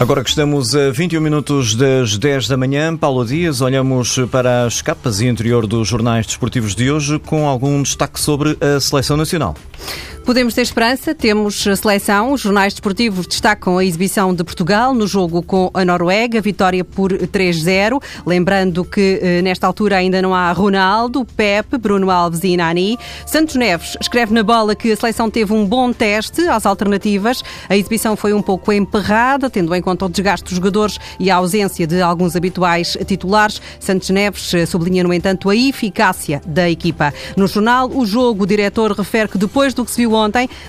Agora que estamos a 21 minutos das 10 da manhã, Paulo Dias, olhamos para as capas e interior dos jornais desportivos de hoje com algum destaque sobre a seleção nacional. Podemos ter esperança, temos a seleção. Os jornais desportivos destacam a exibição de Portugal no jogo com a Noruega, vitória por 3-0. Lembrando que eh, nesta altura ainda não há Ronaldo, Pepe, Bruno Alves e Nani. Santos Neves escreve na bola que a seleção teve um bom teste às alternativas. A exibição foi um pouco emperrada, tendo em conta o desgaste dos jogadores e a ausência de alguns habituais titulares. Santos Neves eh, sublinha, no entanto, a eficácia da equipa. No jornal, o jogo, o diretor refere que depois do que se viu ontem.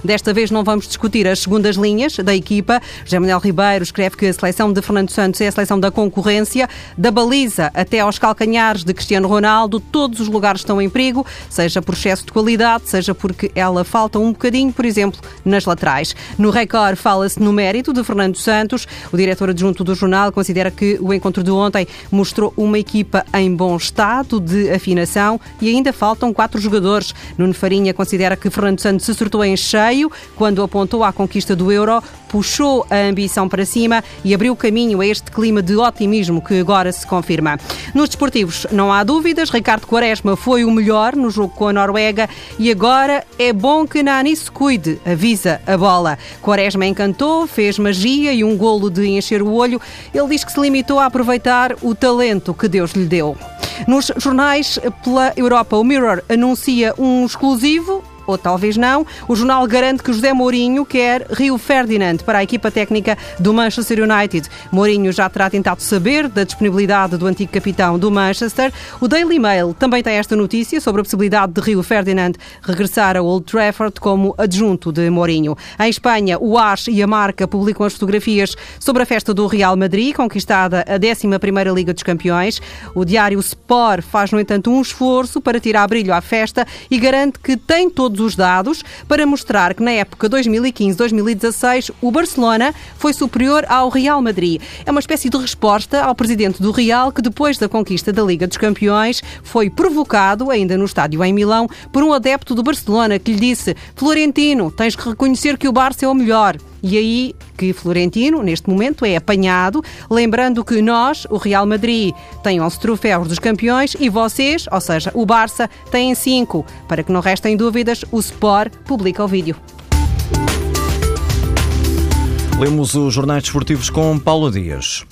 Desta vez não vamos discutir as segundas linhas da equipa. José Manuel Ribeiro escreve que a seleção de Fernando Santos é a seleção da concorrência, da baliza até aos calcanhares de Cristiano Ronaldo. Todos os lugares estão em perigo, seja por excesso de qualidade, seja porque ela falta um bocadinho, por exemplo, nas laterais. No Record fala-se no mérito de Fernando Santos. O diretor adjunto do jornal considera que o encontro de ontem mostrou uma equipa em bom estado de afinação e ainda faltam quatro jogadores. Nuno Farinha considera que Fernando Santos se acertou em cheio quando apontou à conquista do euro, puxou a ambição para cima e abriu caminho a este clima de otimismo que agora se confirma. Nos desportivos, não há dúvidas, Ricardo Quaresma foi o melhor no jogo com a Noruega e agora é bom que Nani se cuide, avisa a bola. Quaresma encantou, fez magia e um golo de encher o olho. Ele diz que se limitou a aproveitar o talento que Deus lhe deu. Nos jornais pela Europa, o Mirror anuncia um exclusivo ou talvez não. O jornal garante que José Mourinho quer Rio Ferdinand para a equipa técnica do Manchester United. Mourinho já terá tentado saber da disponibilidade do antigo capitão do Manchester. O Daily Mail também tem esta notícia sobre a possibilidade de Rio Ferdinand regressar a Old Trafford como adjunto de Mourinho. Em Espanha, o AS e a Marca publicam as fotografias sobre a festa do Real Madrid, conquistada a 11ª Liga dos Campeões. O diário Sport faz, no entanto, um esforço para tirar brilho à festa e garante que tem todos os dados para mostrar que na época 2015-2016 o Barcelona foi superior ao Real Madrid. É uma espécie de resposta ao presidente do Real que depois da conquista da Liga dos Campeões foi provocado, ainda no estádio em Milão, por um adepto do Barcelona que lhe disse Florentino, tens que reconhecer que o Barça é o melhor. E aí que Florentino, neste momento, é apanhado, lembrando que nós, o Real Madrid, tem 11 troféus dos campeões e vocês, ou seja, o Barça, têm 5. Para que não restem dúvidas, o Sport publica o vídeo. Lemos os jornais desportivos com Paulo Dias.